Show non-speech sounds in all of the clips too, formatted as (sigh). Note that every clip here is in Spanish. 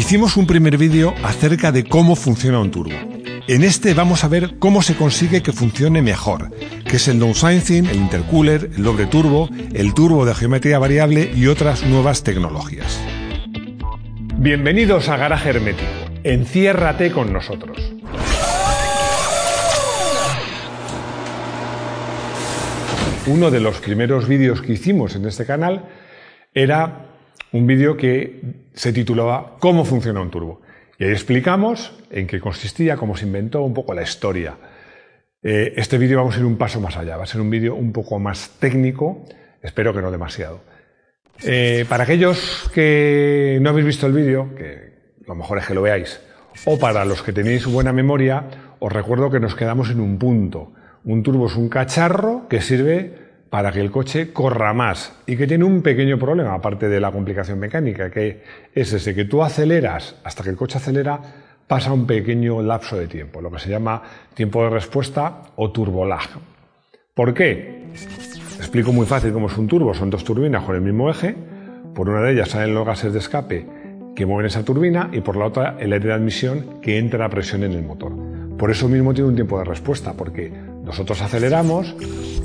Hicimos un primer vídeo acerca de cómo funciona un turbo. En este vamos a ver cómo se consigue que funcione mejor, que es el downsizing, el intercooler, el doble turbo, el turbo de geometría variable y otras nuevas tecnologías. Bienvenidos a Garaje Hermético. Enciérrate con nosotros. Uno de los primeros vídeos que hicimos en este canal era un vídeo que se titulaba ¿Cómo funciona un turbo? Y ahí explicamos en qué consistía, cómo se inventó, un poco la historia. Eh, este vídeo vamos a ir un paso más allá, va a ser un vídeo un poco más técnico, espero que no demasiado. Eh, para aquellos que no habéis visto el vídeo, que lo mejor es que lo veáis, o para los que tenéis buena memoria, os recuerdo que nos quedamos en un punto. Un turbo es un cacharro que sirve para que el coche corra más y que tiene un pequeño problema, aparte de la complicación mecánica, que es ese que tú aceleras hasta que el coche acelera, pasa un pequeño lapso de tiempo, lo que se llama tiempo de respuesta o turbolag. ¿Por qué? Explico muy fácil cómo es un turbo. Son dos turbinas con el mismo eje. Por una de ellas salen los gases de escape que mueven esa turbina y por la otra el aire de admisión que entra a presión en el motor. Por eso mismo tiene un tiempo de respuesta, porque nosotros aceleramos,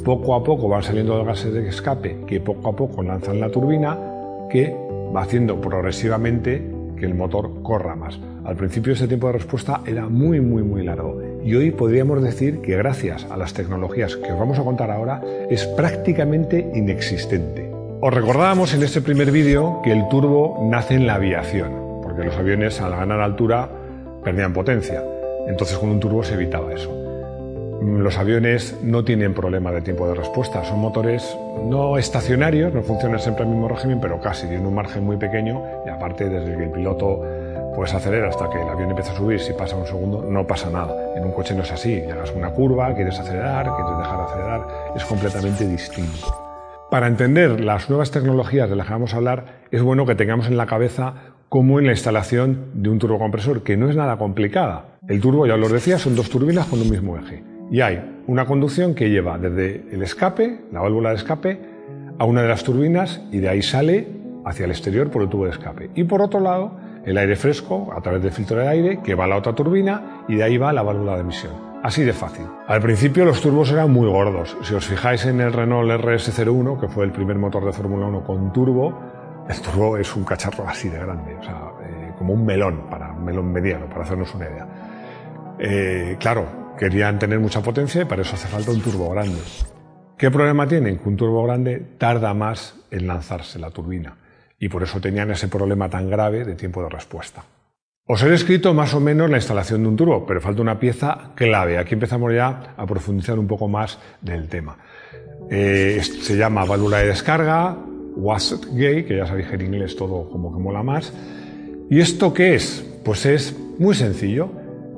poco a poco van saliendo los gases de escape que poco a poco lanzan la turbina que va haciendo progresivamente que el motor corra más. Al principio ese tiempo de respuesta era muy muy muy largo y hoy podríamos decir que gracias a las tecnologías que os vamos a contar ahora es prácticamente inexistente. Os recordábamos en este primer vídeo que el turbo nace en la aviación, porque los aviones al ganar altura perdían potencia. Entonces con un turbo se evitaba eso. Los aviones no tienen problema de tiempo de respuesta, son motores no estacionarios, no funcionan siempre al mismo régimen, pero casi, tienen un margen muy pequeño y aparte desde que el piloto pues acelera hasta que el avión empieza a subir, si pasa un segundo no pasa nada. En un coche no es así, llegas una curva, quieres acelerar, quieres dejar de acelerar, es completamente distinto. Para entender las nuevas tecnologías de las que vamos a hablar, es bueno que tengamos en la cabeza cómo en la instalación de un turbocompresor, que no es nada complicada. El turbo, ya os lo decía, son dos turbinas con un mismo eje y hay una conducción que lleva desde el escape, la válvula de escape, a una de las turbinas y de ahí sale hacia el exterior por el tubo de escape. Y por otro lado, el aire fresco a través del filtro de aire que va a la otra turbina y de ahí va a la válvula de emisión. Así de fácil. Al principio los turbos eran muy gordos. Si os fijáis en el Renault RS01, que fue el primer motor de Fórmula 1 con turbo, el turbo es un cacharro así de grande, o sea, eh, como un melón, para un melón mediano, para hacernos una idea. Eh, claro, Querían tener mucha potencia y para eso hace falta un turbo grande. ¿Qué problema tienen? Que un turbo grande tarda más en lanzarse la turbina y por eso tenían ese problema tan grave de tiempo de respuesta. Os he descrito más o menos la instalación de un turbo, pero falta una pieza clave. Aquí empezamos ya a profundizar un poco más del tema. Eh, se llama válvula de descarga, wastegate, que ya sabéis que en inglés todo como que mola más. ¿Y esto qué es? Pues es muy sencillo.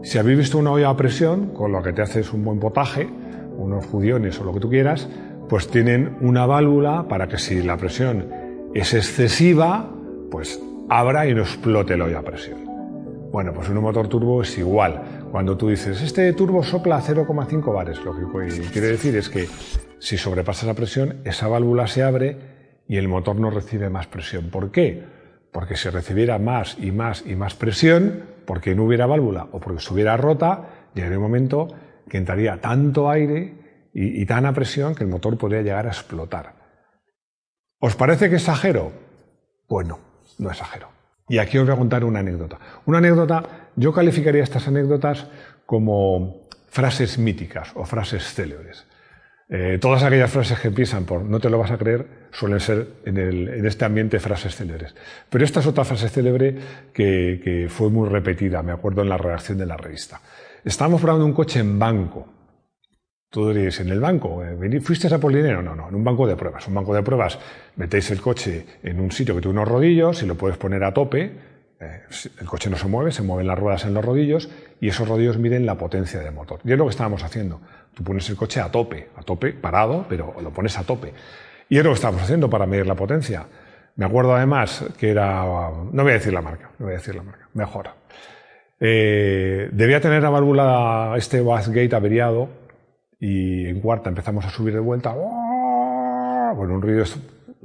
Si habéis visto una olla a presión, con lo que te haces un buen potaje, unos judiones o lo que tú quieras, pues tienen una válvula para que si la presión es excesiva, pues abra y no explote la olla a presión. Bueno, pues un motor turbo es igual. Cuando tú dices, este turbo sopla a 0,5 bares, lo que quiere decir es que si sobrepasa la presión, esa válvula se abre y el motor no recibe más presión. ¿Por qué? Porque si recibiera más y más y más presión, porque no hubiera válvula o porque estuviera rota, llegaría un momento que entraría tanto aire y, tan a presión que el motor podría llegar a explotar. ¿Os parece que exagero? Bueno, no exagero. Y aquí os voy a contar una anécdota. Una anécdota, yo calificaría estas anécdotas como frases míticas o frases célebres. Eh, todas aquellas frases que empiezan por no te lo vas a creer suelen ser en, este ambiente frases célebres. Pero esta es otra frase célebre que, fue muy repetida, me acuerdo en la redacción de la revista. Estábamos probando un coche en banco. Tú diréis, ¿en el banco? Eh, ¿Fuiste a por dinero? No, no, en un banco de pruebas. Un banco de pruebas, metéis el coche en un sitio que tiene unos rodillos y lo puedes poner a tope. Eh, el coche no se mueve, se mueven las ruedas en los rodillos y esos rodillos miden la potencia del motor. Y es lo que estábamos haciendo. Tú pones el coche a tope, a tope, parado, pero lo pones a tope. Y es lo que estábamos haciendo para medir la potencia. Me acuerdo además que era, no voy a decir la marca, no voy a decir la marca, mejor. Eh, debía tener la válvula, este wasgate averiado, y en cuarta empezamos a subir de vuelta. Bueno, un ruido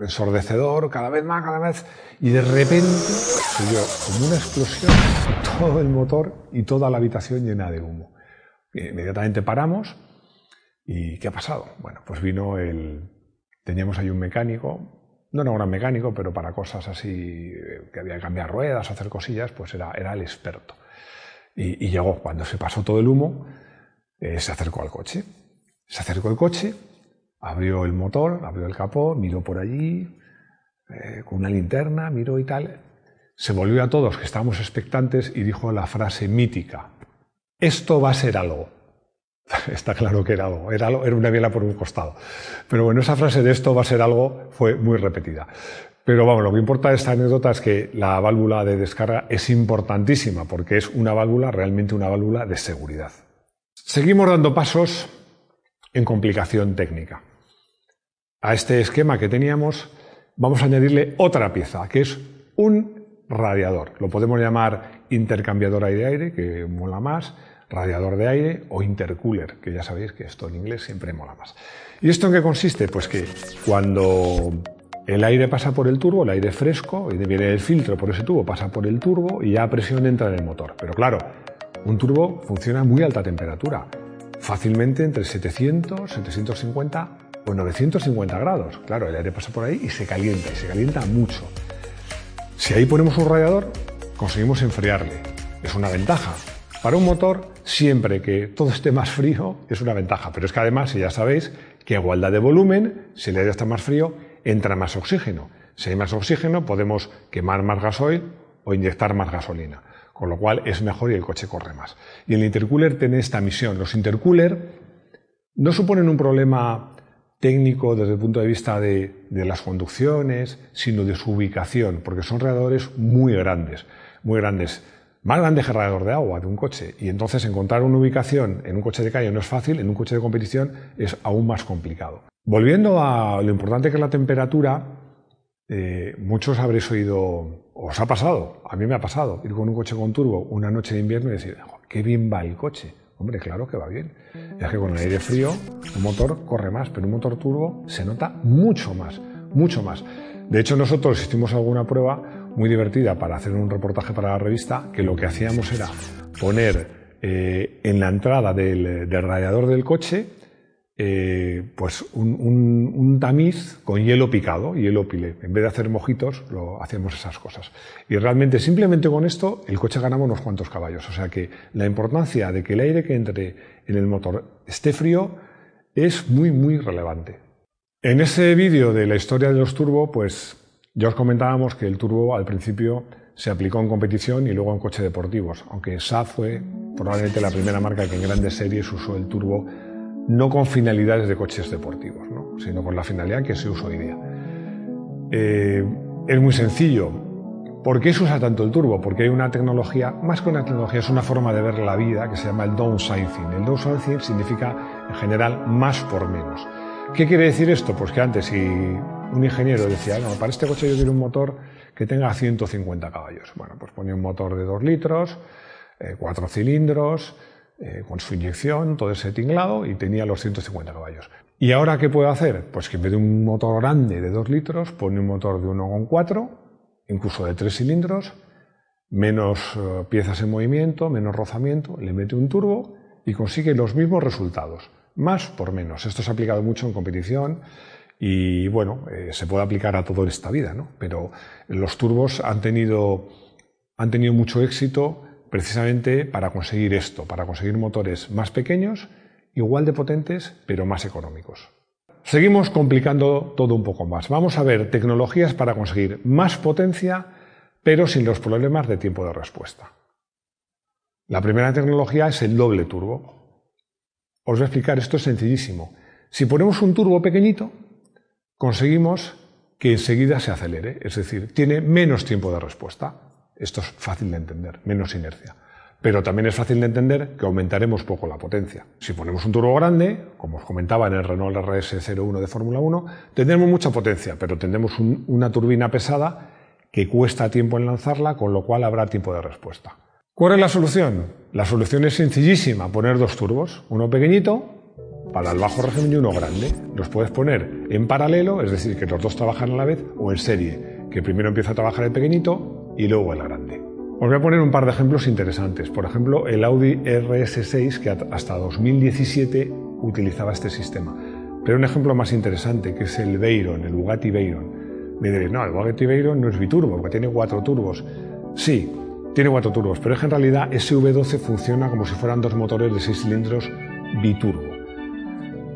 ensordecedor, cada vez más, cada vez, y de repente se dio como una explosión, (laughs) todo el motor y toda la habitación llena de humo. Inmediatamente paramos y ¿qué ha pasado? Bueno, pues vino el... Teníamos ahí un mecánico, no era un gran mecánico, pero para cosas así, que había que cambiar ruedas, hacer cosillas, pues era, era el experto. Y, llegó, cuando se pasó todo el humo, eh, se acercó al coche. Se acercó al coche, abrió el motor, abrió el capó, miró por allí, eh, con una linterna, miró y tal. Se volvió a todos, que estábamos expectantes, y dijo la frase mítica, esto va a ser algo. (laughs) Está claro que era algo, era, una biela por un costado. Pero bueno, esa frase de esto va a ser algo fue muy repetida. Pero vamos, lo que importa de esta anécdota es que la válvula de descarga es importantísima porque es una válvula, realmente una válvula de seguridad. Seguimos dando pasos en complicación técnica. A este esquema que teníamos vamos a añadirle otra pieza, que es un radiador. Lo podemos llamar intercambiador aire-aire, que mola más, radiador de aire o intercooler, que ya sabéis que esto en inglés siempre mola más. ¿Y esto en qué consiste? Pues que cuando el aire pasa por el turbo, el aire fresco, y viene el filtro por ese tubo, pasa por el turbo y ya a presión entra en el motor. Pero claro, un turbo funciona a muy alta temperatura, fácilmente entre 700, 750 o 950 grados. Claro, el aire pasa por ahí y se calienta, y se calienta mucho. Si ahí ponemos un radiador, conseguimos enfriarle. Es una ventaja. Para un motor, siempre que todo esté más frío, es una ventaja. Pero es que además, si ya sabéis, que igualdad de volumen, si el aire está más frío, entra más oxígeno. Si hay más oxígeno, podemos quemar más gasoil o inyectar más gasolina. Con lo cual es mejor y el coche corre más. Y el intercooler tiene esta misión. Los intercooler no suponen un problema técnico desde el punto de vista de, las conducciones, sino de su ubicación, porque son radiadores muy grandes, muy grandes, más grandes que de agua de un coche. Y entonces encontrar una ubicación en un coche de calle no es fácil, en un coche de competición es aún más complicado. Volviendo a lo importante que es la temperatura, eh, muchos habréis oído, os ha pasado, a mí me ha pasado, ir con un coche con turbo una noche de invierno y decir, qué bien va el coche. Hombre, claro que va bien. Es que con el aire frío un motor corre más, pero un motor turbo se nota mucho más, mucho más. De hecho, nosotros hicimos alguna prueba muy divertida para hacer un reportaje para la revista, que lo que hacíamos era poner eh, en la entrada del radiador del coche eh, pues un, tamiz con hielo picado, hielo pile. En vez de hacer mojitos, lo hacemos esas cosas. Y realmente, simplemente con esto, el coche ganaba unos cuantos caballos. O sea que la importancia de que el aire que entre en el motor esté frío es muy, muy relevante. En ese vídeo de la historia de los turbo, pues ya os comentábamos que el turbo al principio se aplicó en competición y luego en coches deportivos, aunque SAF fue probablemente la primera marca que en grandes series usó el turbo no con finalidades de coches deportivos, sino con la finalidad que se usa hoy día. Eh, es muy sencillo. ¿Por qué se usa tanto el turbo? Porque hay una tecnología, más que una tecnología, es una forma de ver la vida que se llama el downsizing. El downsizing significa, en general, más por menos. ¿Qué quiere decir esto? Pues que antes, si un ingeniero decía, no, para este coche yo quiero un motor que tenga 150 caballos. Bueno, pues ponía un motor de 2 litros, eh, cuatro cilindros, eh, con su inyección, todo ese tinglado y tenía los 150 caballos. ¿Y ahora qué puedo hacer? Pues que en vez de un motor grande de 2 litros, pone un motor de 1,4, incluso de 3 cilindros, menos eh, piezas en movimiento, menos rozamiento, le mete un turbo y consigue los mismos resultados, más por menos. Esto se ha aplicado mucho en competición y bueno, eh, se puede aplicar a todo en esta vida, ¿no? Pero los turbos han tenido, han tenido mucho éxito precisamente para conseguir esto, para conseguir motores más pequeños, igual de potentes, pero más económicos. Seguimos complicando todo un poco más. Vamos a ver tecnologías para conseguir más potencia, pero sin los problemas de tiempo de respuesta. La primera tecnología es el doble turbo. Os voy a explicar, esto es sencillísimo. Si ponemos un turbo pequeñito, conseguimos que enseguida se acelere, es decir, tiene menos tiempo de respuesta. Esto es fácil de entender, menos inercia. Pero también es fácil de entender que aumentaremos poco la potencia. Si ponemos un turbo grande, como os comentaba en el Renault RS01 de Fórmula 1, tendremos mucha potencia, pero tendremos una turbina pesada que cuesta tiempo en lanzarla, con lo cual habrá tiempo de respuesta. ¿Cuál es la solución? La solución es sencillísima, poner dos turbos, uno pequeñito para el bajo régimen y uno grande. Los puedes poner en paralelo, es decir, que los dos trabajan a la vez, o en serie, que primero empieza a trabajar el pequeñito y luego el grande. Os voy a poner un par de ejemplos interesantes. Por ejemplo, el Audi RS6, que hasta 2017 utilizaba este sistema. Pero un ejemplo más interesante, que es el Veyron, el Bugatti Veyron. Me diréis, no, el Bugatti Veyron no es biturbo, porque tiene cuatro turbos. Sí, tiene cuatro turbos, pero es que en realidad ese V12 funciona como si fueran dos motores de seis cilindros biturbo.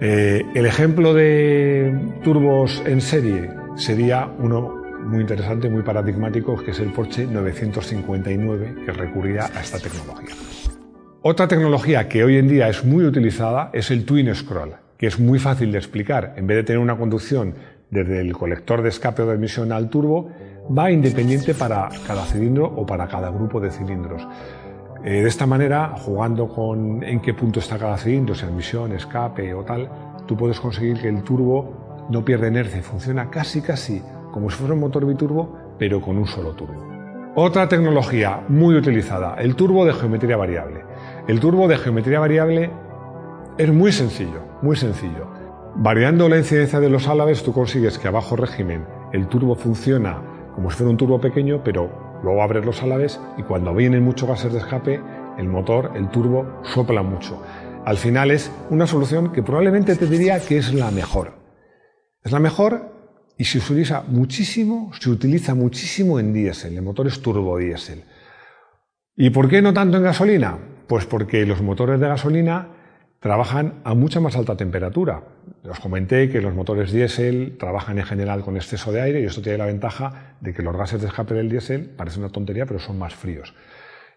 Eh, el ejemplo de turbos en serie sería uno muy interesante, muy paradigmático, que es el Porsche 959, que recurría a esta tecnología. Otra tecnología que hoy en día es muy utilizada es el Twin Scroll, que es muy fácil de explicar. En vez de tener una conducción desde el colector de escape o de emisión al turbo, va independiente para cada cilindro o para cada grupo de cilindros. Eh, de esta manera, jugando con en qué punto está cada cilindro, si emisión, escape o tal, tú puedes conseguir que el turbo no pierda inercia y funciona casi casi como si fuera un motor biturbo, pero con un solo turbo. Otra tecnología muy utilizada, el turbo de geometría variable. El turbo de geometría variable es muy sencillo, muy sencillo. Variando la incidencia de los álabes, tú consigues que a bajo régimen el turbo funciona como si fuera un turbo pequeño, pero luego abres los álabes y cuando vienen muchos gases de escape, el motor, el turbo, sopla mucho. Al final es una solución que probablemente te diría que es la mejor. Es la mejor y se utiliza muchísimo, se utiliza muchísimo en diésel, en motores turbodiesel. ¿Y por qué no tanto en gasolina? Pues porque los motores de gasolina trabajan a mucha más alta temperatura. Os comenté que los motores diésel trabajan en general con exceso de aire y esto tiene la ventaja de que los gases de escape del diésel, parece una tontería, pero son más fríos.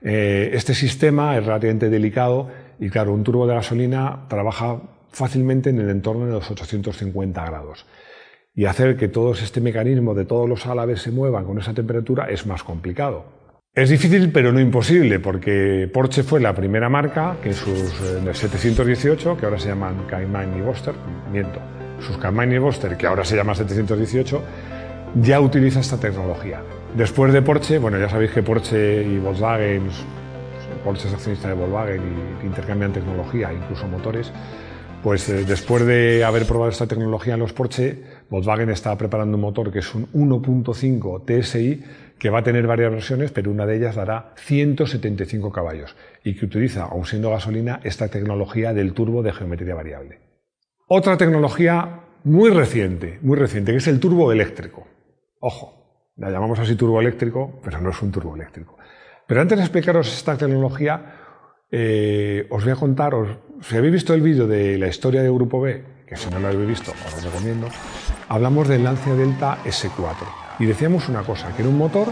Eh, este sistema es relativamente delicado y claro, un turbo de gasolina trabaja fácilmente en el entorno de los 850 grados y hacer que todo este mecanismo de todos los álabes se muevan con esa temperatura es más complicado. Es difícil, pero no imposible, porque Porsche fue la primera marca que en sus 718, que ahora se llaman Cayman y Boster, miento, sus Cayman y Boster, que ahora se llama 718, ya utiliza esta tecnología. Después de Porsche, bueno, ya sabéis que Porsche y Volkswagen, Porsche es accionista de Volkswagen y intercambian tecnología, incluso motores, pues eh, después de haber probado esta tecnología en los Porsche, Volkswagen está preparando un motor que es un 1.5 TSI que va a tener varias versiones, pero una de ellas dará 175 caballos y que utiliza, aun siendo gasolina, esta tecnología del turbo de geometría variable. Otra tecnología muy reciente, muy reciente, que es el turbo eléctrico. Ojo, la llamamos así turbo eléctrico, pero no es un turbo eléctrico. Pero antes de explicaros esta tecnología, eh, os voy a contar, si habéis visto el vídeo de la historia de Grupo B, que si no lo habéis visto os lo recomiendo, hablamos del Lancia Delta S4 y decíamos una cosa, que era un motor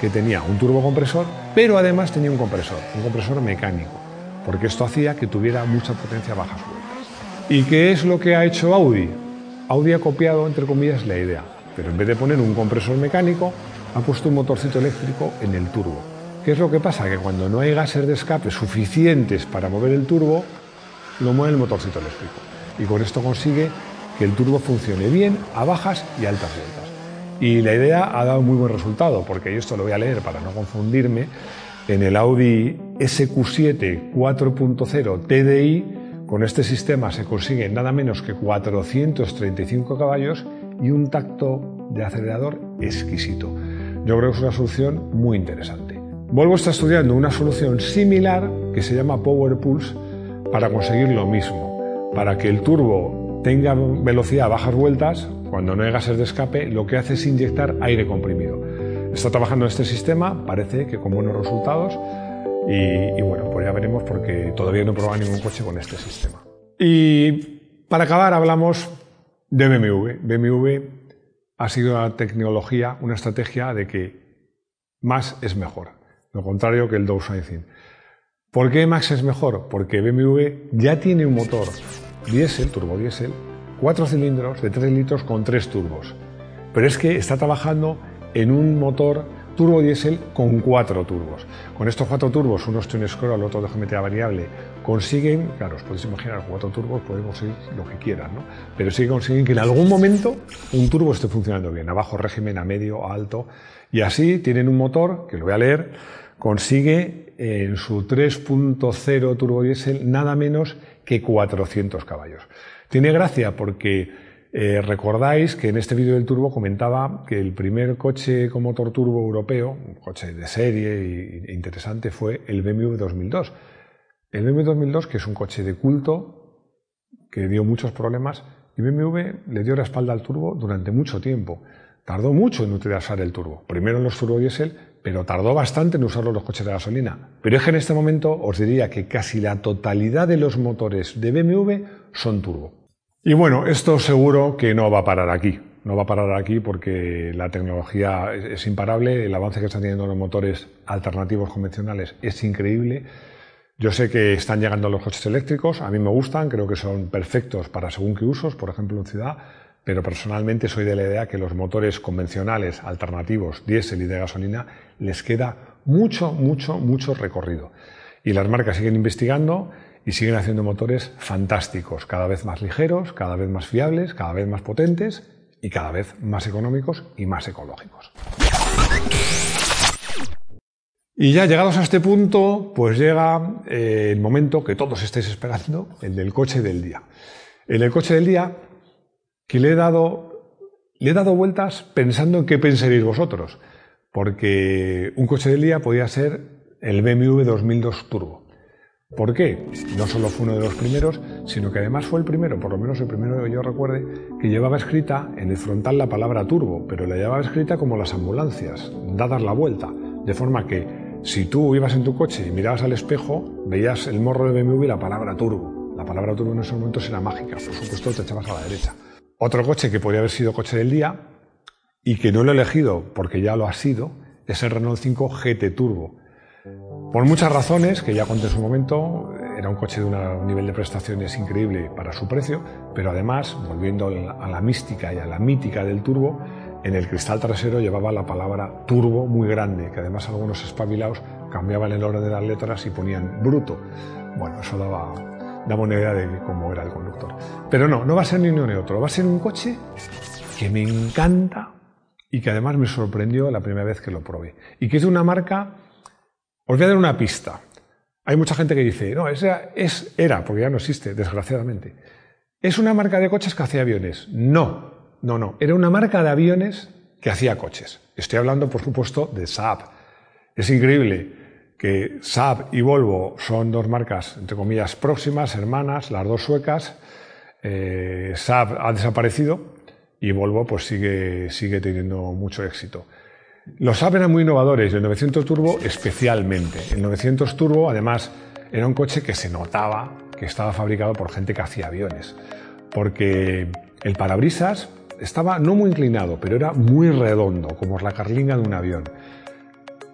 que tenía un turbocompresor, pero además tenía un compresor, un compresor mecánico, porque esto hacía que tuviera mucha potencia a bajas vueltas. ¿Y qué es lo que ha hecho Audi? Audi ha copiado, entre comillas, la idea, pero en vez de poner un compresor mecánico, ha puesto un motorcito eléctrico en el turbo ¿Qué es lo que pasa? Que cuando no hay gases de escape suficientes para mover el turbo, lo mueve el motorcito eléctrico. Y con esto consigue que el turbo funcione bien a bajas y altas vueltas. Y la idea ha dado muy buen resultado, porque yo esto lo voy a leer para no confundirme. En el Audi SQ7 4.0 TDI, con este sistema se consigue nada menos que 435 caballos y un tacto de acelerador exquisito. Yo creo que es una solución muy interesante. Volvo está estudiando una solución similar que se llama Power Pulse para conseguir lo mismo, para que el turbo tenga velocidad a bajas vueltas, cuando no hay gases de escape, lo que hace es inyectar aire comprimido. Está trabajando este sistema, parece que con buenos resultados, y, bueno, pues ya veremos porque todavía no he probado ningún coche con este sistema. Y para acabar hablamos de BMW. BMW ha sido una tecnología, una estrategia de que más es mejor lo contrario que el downsizing. ¿Por qué Max es mejor? Porque BMW ya tiene un motor diésel, turbodiesel, cuatro cilindros de 3 litros con tres turbos. Pero es que está trabajando en un motor turbodiesel con cuatro turbos. Con estos cuatro turbos, uno es twin scroll, otro de geometría variable, consiguen, claro, os podéis imaginar, cuatro turbos podemos ir lo que quieran, ¿no? Pero sí consiguen que en algún momento un turbo esté funcionando bien, a bajo régimen, a medio, a alto, y así tienen un motor, que lo voy a leer, consigue en su 3.0 turbodiesel nada menos que 400 caballos. Tiene gracia porque eh, recordáis que en este vídeo del turbo comentaba que el primer coche con motor turbo europeo, un coche de serie e interesante, fue el BMW 2002. El BMW 2002, que es un coche de culto, que dio muchos problemas, y BMW le dio la espalda al turbo durante mucho tiempo. Tardó mucho en utilizar el turbo. Primero en los turbodiesel, pero tardó bastante en usarlo los coches de gasolina. Pero es que en este momento os diría que casi la totalidad de los motores de BMW son turbo. Y bueno, esto seguro que no va a parar aquí. No va a parar aquí porque la tecnología es imparable, el avance que están teniendo los motores alternativos convencionales es increíble. Yo sé que están llegando los coches eléctricos, a mí me gustan, creo que son perfectos para según qué usos, por ejemplo en ciudad, pero personalmente soy de la idea que los motores convencionales, alternativos, diésel y de gasolina, les queda mucho, mucho, mucho recorrido. Y las marcas siguen investigando y siguen haciendo motores fantásticos, cada vez más ligeros, cada vez más fiables, cada vez más potentes y cada vez más económicos y más ecológicos. Y ya llegados a este punto, pues llega eh, el momento que todos estáis esperando, el del coche del día. En el coche del día que le he dado, le he dado vueltas pensando en qué pensaréis vosotros, porque un coche del día podía ser el BMW 2002 Turbo. ¿Por qué? No solo fue uno de los primeros, sino que además fue el primero, por lo menos el primero que yo recuerde, que llevaba escrita en el frontal la palabra turbo, pero la llevaba escrita como las ambulancias, dadas la vuelta, de forma que si tú ibas en tu coche y mirabas al espejo, veías el morro de BMW y la palabra turbo. La palabra turbo en esos momentos era mágica, por supuesto te echabas a la derecha. Otro coche que podría haber sido coche del día y que no lo he elegido porque ya lo ha sido es el Renault 5 GT Turbo. Por muchas razones, que ya conté en su momento, era un coche de un nivel de prestaciones increíble para su precio, pero además, volviendo a la mística y a la mítica del turbo, en el cristal trasero llevaba la palabra turbo muy grande, que además algunos espabilados cambiaban el orden de las letras y ponían bruto. Bueno, eso daba, daba una idea de cómo era el conductor. Pero no, no va a ser ni uno ni otro. Va a ser un coche que me encanta y que además me sorprendió la primera vez que lo probé. Y que es de una marca. Os voy a dar una pista. Hay mucha gente que dice, no, esa es, era, porque ya no existe, desgraciadamente. ¿Es una marca de coches que hacía aviones? No, no, no. Era una marca de aviones que hacía coches. Estoy hablando, por supuesto, de Saab. Es increíble que Saab y Volvo son dos marcas, entre comillas, próximas, hermanas, las dos suecas. Eh, Saab ha desaparecido y Volvo pues sigue, sigue teniendo mucho éxito. Los Saab eran muy innovadores el 900 Turbo especialmente. El 900 Turbo además era un coche que se notaba que estaba fabricado por gente que hacía aviones, porque el parabrisas estaba no muy inclinado, pero era muy redondo, como la carlinga de un avión.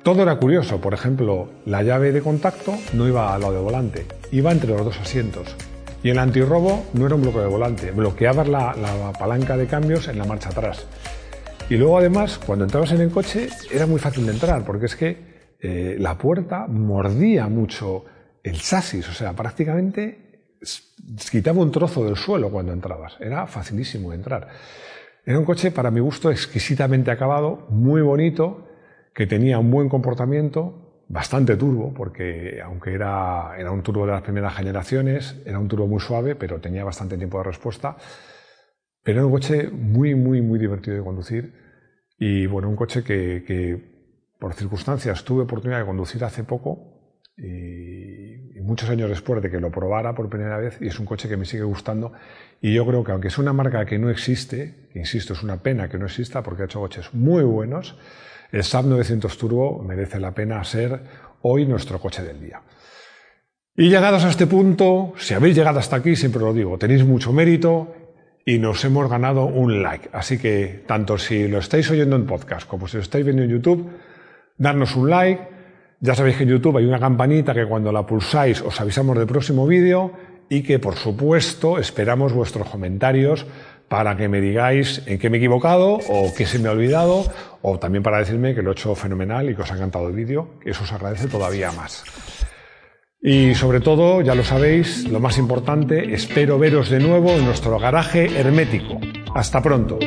Todo era curioso, por ejemplo, la llave de contacto no iba al lado de volante, iba entre los dos asientos. Y el antirrobo no era un bloque de volante, bloqueabas la, palanca de cambios en la marcha atrás. Y luego además, cuando entrabas en el coche, era muy fácil de entrar, porque es que eh, la puerta mordía mucho el chasis, o sea, prácticamente quitaba un trozo del suelo cuando entrabas. Era facilísimo entrar. Era un coche, para mi gusto, exquisitamente acabado, muy bonito, que tenía un buen comportamiento, bastante turbo, porque aunque era, era un turbo de las primeras generaciones, era un turbo muy suave, pero tenía bastante tiempo de respuesta. Pero era un coche muy, muy, muy divertido de conducir. Y bueno, un coche que, por circunstancias tuve oportunidad de conducir hace poco muchos años después de que lo probara por primera vez y es un coche que me sigue gustando y yo creo que aunque es una marca que no existe, insisto, es una pena que no exista porque ha hecho coches muy buenos, el Saab 900 Turbo merece la pena ser hoy nuestro coche del día. Y llegados a este punto, si habéis llegado hasta aquí, siempre lo digo, tenéis mucho mérito y nos hemos ganado un like. Así que tanto si lo estáis oyendo en podcast como si lo estáis viendo en YouTube, darnos un like. Ya sabéis que en YouTube hay una campanita que cuando la pulsáis os avisamos del próximo vídeo y que por supuesto esperamos vuestros comentarios para que me digáis en qué me he equivocado o qué se me ha olvidado, o también para decirme que lo he hecho fenomenal y que os ha encantado el vídeo, que eso os agradece todavía más. Y sobre todo, ya lo sabéis, lo más importante, espero veros de nuevo en nuestro garaje hermético. Hasta pronto.